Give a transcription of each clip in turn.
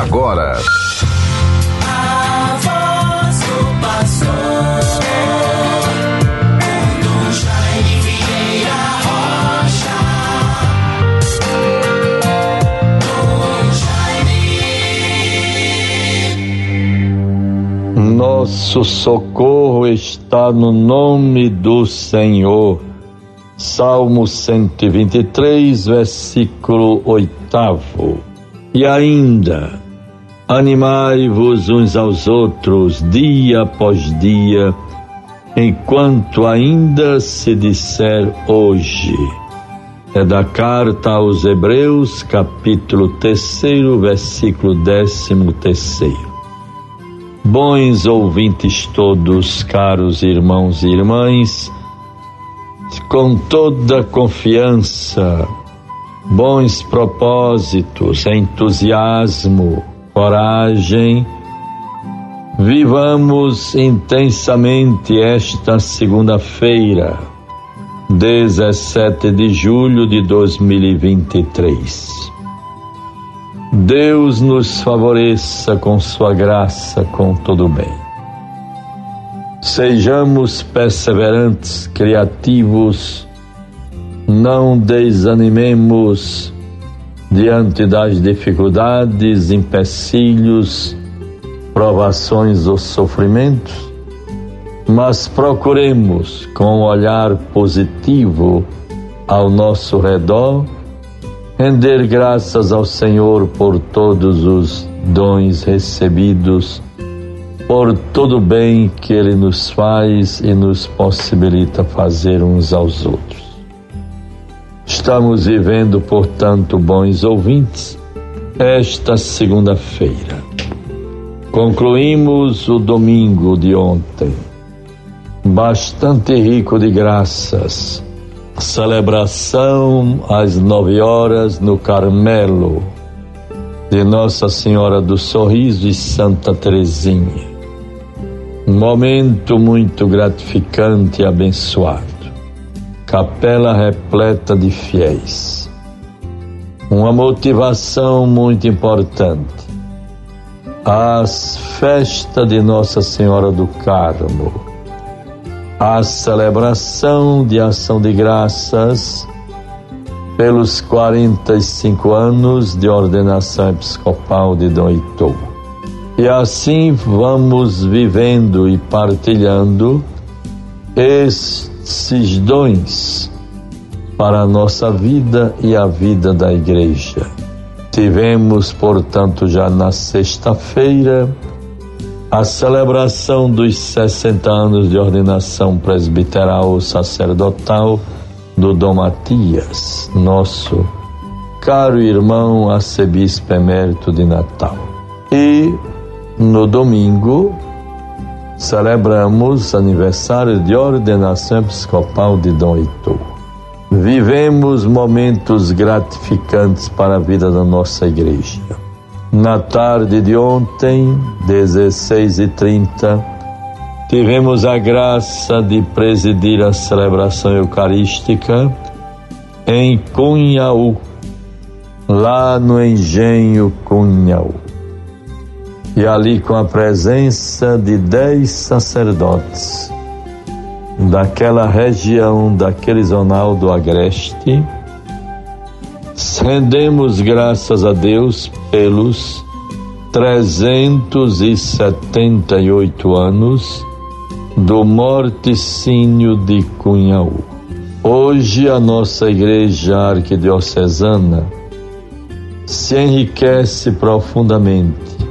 agora. Nosso socorro está no nome do Senhor. Salmo 123, versículo 8. E ainda, animai-vos uns aos outros dia após dia, enquanto ainda se disser hoje. É da carta aos Hebreus, capítulo 3, versículo 13. Bons ouvintes todos, caros irmãos e irmãs, com toda confiança, bons propósitos, entusiasmo, coragem, vivamos intensamente esta segunda-feira, 17 de julho de 2023. Deus nos favoreça com Sua graça, com todo bem. Sejamos perseverantes, criativos, não desanimemos diante das dificuldades, empecilhos, provações ou sofrimentos, mas procuremos com um olhar positivo ao nosso redor render graças ao Senhor por todos os dons recebidos, por todo o bem que Ele nos faz e nos possibilita fazer uns aos outros. Estamos vivendo, portanto, bons ouvintes, esta segunda-feira. Concluímos o domingo de ontem, bastante rico de graças. Celebração às nove horas no Carmelo, de Nossa Senhora do Sorriso e Santa Teresinha. Momento muito gratificante e abençoado capela repleta de fiéis. Uma motivação muito importante. As festas de Nossa Senhora do Carmo, a celebração de ação de graças pelos 45 anos de ordenação episcopal de Dom Heitor. E assim vamos vivendo e partilhando este dons para a nossa vida e a vida da igreja. Tivemos, portanto, já na sexta-feira, a celebração dos 60 anos de ordenação presbiteral sacerdotal do Dom Matias, nosso caro irmão arcebispo emérito de Natal. E no domingo, celebramos aniversário de ordenação episcopal de Dom Heitor. Vivemos momentos gratificantes para a vida da nossa igreja. Na tarde de ontem, 16h30, tivemos a graça de presidir a celebração eucarística em Cunhaú, lá no Engenho Cunhaú e ali com a presença de dez sacerdotes daquela região, daquele zonal do Agreste, rendemos graças a Deus pelos 378 anos do morticínio de Cunhaú. Hoje a nossa igreja arquidiocesana se enriquece profundamente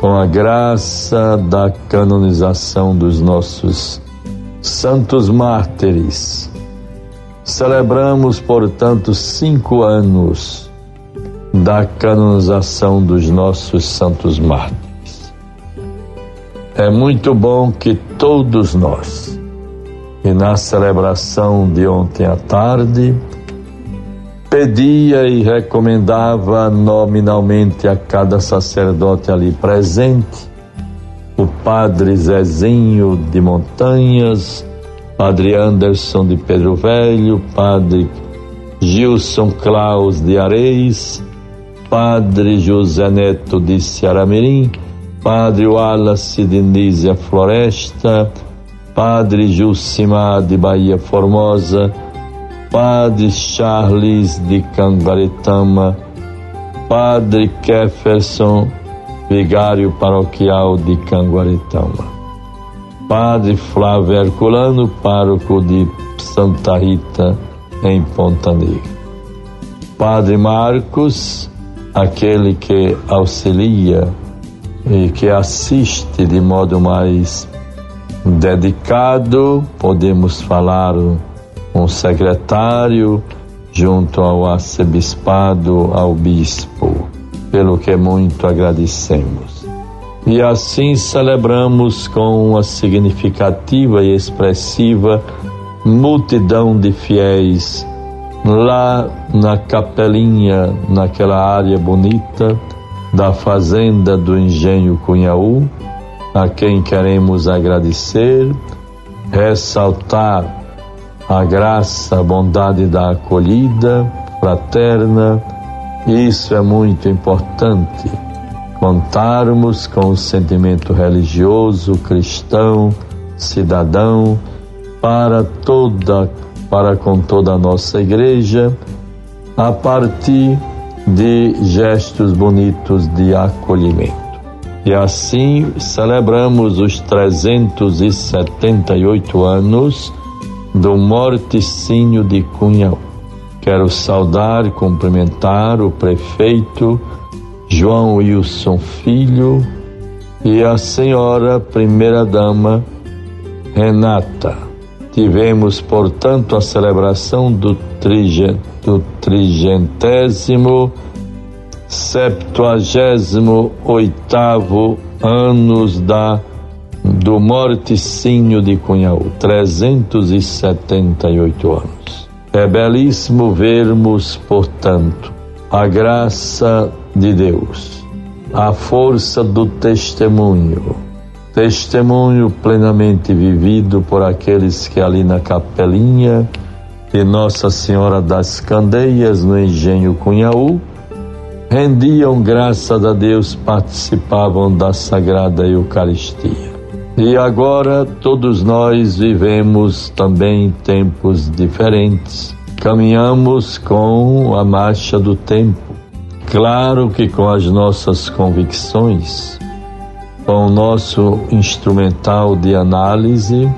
com a graça da canonização dos nossos santos mártires. Celebramos, portanto, cinco anos da canonização dos nossos santos mártires. É muito bom que todos nós, e na celebração de ontem à tarde, pedia e recomendava nominalmente a cada sacerdote ali presente, o padre Zezinho de Montanhas, padre Anderson de Pedro Velho, padre Gilson Claus de Areis, Padre José Neto de Ceará-Mirim, Padre Wallace de Nízia Floresta, Padre Jucimar de Bahia Formosa, Padre Charles de Cangaretama, Padre Kefferson, vigário paroquial de Canguaretama. Padre Flávio Herculano, pároco de Santa Rita, em Ponta Negra. Padre Marcos, aquele que auxilia e que assiste de modo mais dedicado, podemos falar um secretário junto ao arcebispado, ao bispo, pelo que muito agradecemos. E assim celebramos com uma significativa e expressiva multidão de fiéis lá na capelinha, naquela área bonita da fazenda do Engenho Cunhaú, a quem queremos agradecer, ressaltar a graça, a bondade da acolhida fraterna. Isso é muito importante. Contarmos com o sentimento religioso, cristão, cidadão, para toda, para com toda a nossa igreja, a partir de gestos bonitos de acolhimento. E assim celebramos os 378 anos do Morticínio de Cunhal. Quero saudar e cumprimentar o prefeito João Wilson Filho e a senhora primeira-dama Renata. Tivemos, portanto, a celebração do, do trigentésimo septuagésimo oitavo anos da do morticínio de Cunhaú, 378 anos. É belíssimo vermos, portanto, a graça de Deus, a força do testemunho, testemunho plenamente vivido por aqueles que ali na capelinha de Nossa Senhora das Candeias, no engenho Cunhaú, rendiam graças a Deus, participavam da Sagrada Eucaristia. E agora todos nós vivemos também tempos diferentes. Caminhamos com a marcha do tempo. Claro que com as nossas convicções, com o nosso instrumental de análise,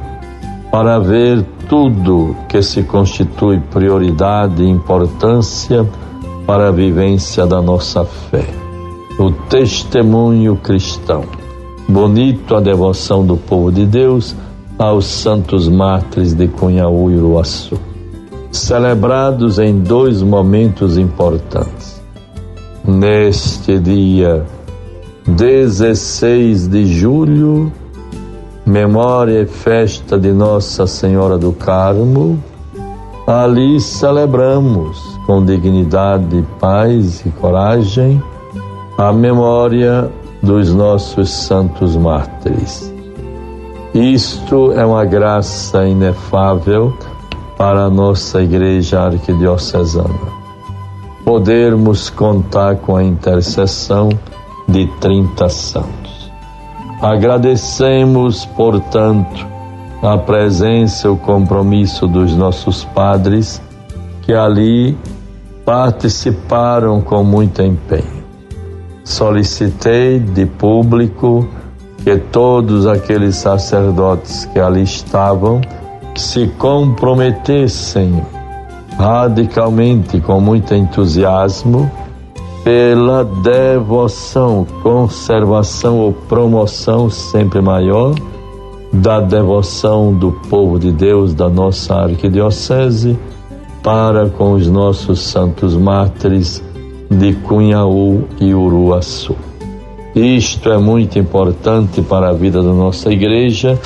para ver tudo que se constitui prioridade e importância para a vivência da nossa fé. O testemunho cristão Bonito a devoção do povo de Deus aos santos mártires de Cunhaú e Uruaçu, celebrados em dois momentos importantes. Neste dia 16 de julho, memória e festa de Nossa Senhora do Carmo, ali celebramos com dignidade, paz e coragem a memória dos nossos santos mártires. Isto é uma graça inefável para a nossa Igreja Arquidiocesana. Podermos contar com a intercessão de 30 santos. Agradecemos, portanto, a presença e o compromisso dos nossos padres que ali participaram com muito empenho solicitei de público que todos aqueles sacerdotes que ali estavam se comprometessem radicalmente, com muito entusiasmo, pela devoção, conservação ou promoção sempre maior da devoção do povo de Deus da nossa arquidiocese para com os nossos santos mártires de Cunhaú e Uruaçu. Isto é muito importante para a vida da nossa igreja,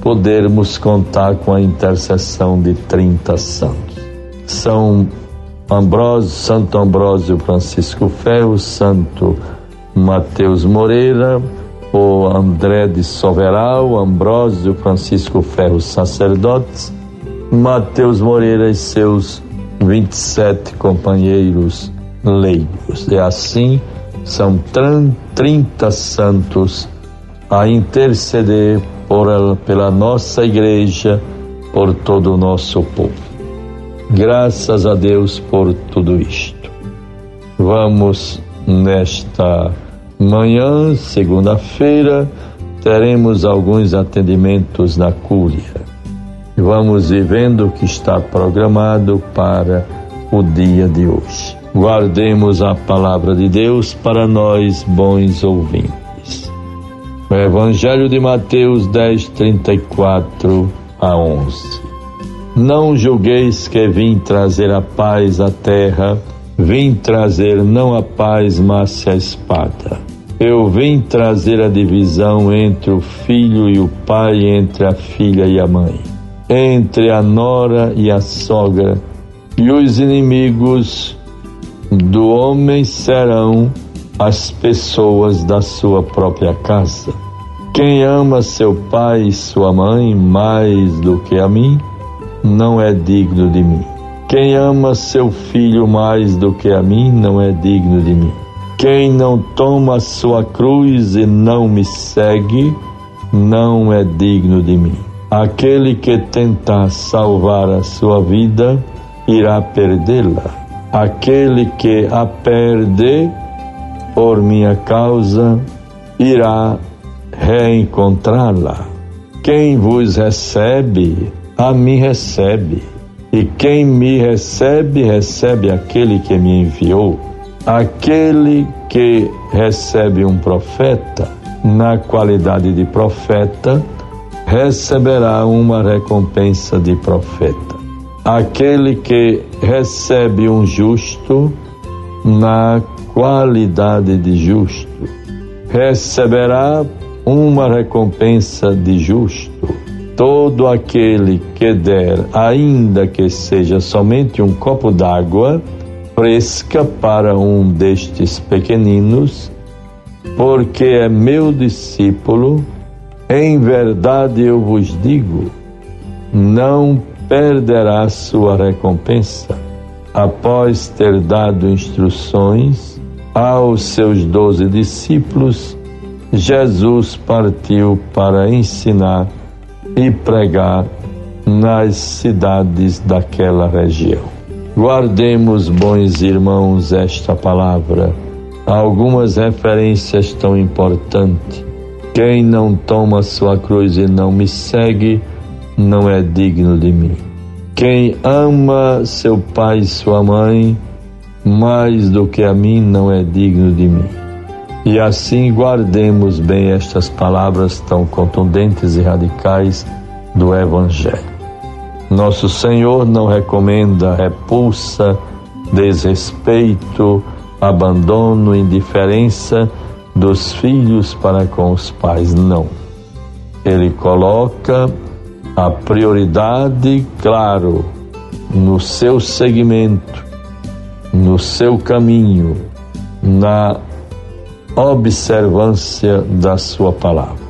podermos contar com a intercessão de 30 santos. São Ambrósio, Santo Ambrósio Francisco Ferro, Santo Mateus Moreira, o André de Soveral, Ambrósio Francisco Ferro, sacerdotes, Mateus Moreira e seus 27 companheiros leigos. E assim são 30 santos a interceder por, pela nossa igreja, por todo o nosso povo. Graças a Deus por tudo isto. Vamos nesta manhã, segunda-feira, teremos alguns atendimentos na Cúria. Vamos vivendo o que está programado para o dia de hoje. Guardemos a palavra de Deus para nós, bons ouvintes. O Evangelho de Mateus 10, 34 a 11. Não julgueis que vim trazer a paz à terra, vim trazer não a paz, mas a espada. Eu vim trazer a divisão entre o filho e o pai, entre a filha e a mãe, entre a nora e a sogra, e os inimigos do homem serão as pessoas da sua própria casa. Quem ama seu pai e sua mãe mais do que a mim, não é digno de mim. Quem ama seu filho mais do que a mim, não é digno de mim. Quem não toma sua cruz e não me segue, não é digno de mim. Aquele que tentar salvar a sua vida, irá perdê-la aquele que a perde por minha causa irá reencontrá-la. Quem vos recebe, a mim recebe. E quem me recebe, recebe aquele que me enviou. Aquele que recebe um profeta, na qualidade de profeta, receberá uma recompensa de profeta. Aquele que recebe um justo na qualidade de justo receberá uma recompensa de justo. Todo aquele que der, ainda que seja somente um copo d'água fresca para um destes pequeninos, porque é meu discípulo, em verdade eu vos digo, não perderá sua recompensa. Após ter dado instruções aos seus doze discípulos, Jesus partiu para ensinar e pregar nas cidades daquela região. Guardemos, bons irmãos, esta palavra. Algumas referências tão importantes. Quem não toma sua cruz e não me segue, não é digno de mim. Quem ama seu pai e sua mãe mais do que a mim não é digno de mim. E assim guardemos bem estas palavras tão contundentes e radicais do Evangelho. Nosso Senhor não recomenda repulsa, desrespeito, abandono, indiferença dos filhos para com os pais, não. Ele coloca a prioridade, claro, no seu segmento, no seu caminho, na observância da sua palavra.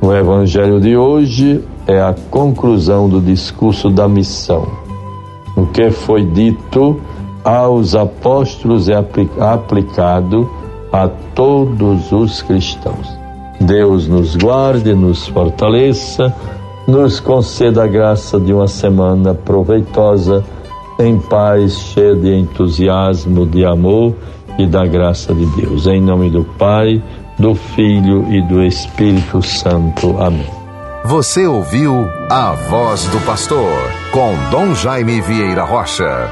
O evangelho de hoje é a conclusão do discurso da missão. O que foi dito aos apóstolos é aplicado a todos os cristãos. Deus nos guarde, nos fortaleça nos conceda a graça de uma semana proveitosa, em paz, cheia de entusiasmo, de amor e da graça de Deus. Em nome do Pai, do Filho e do Espírito Santo. Amém. Você ouviu a voz do pastor com Dom Jaime Vieira Rocha.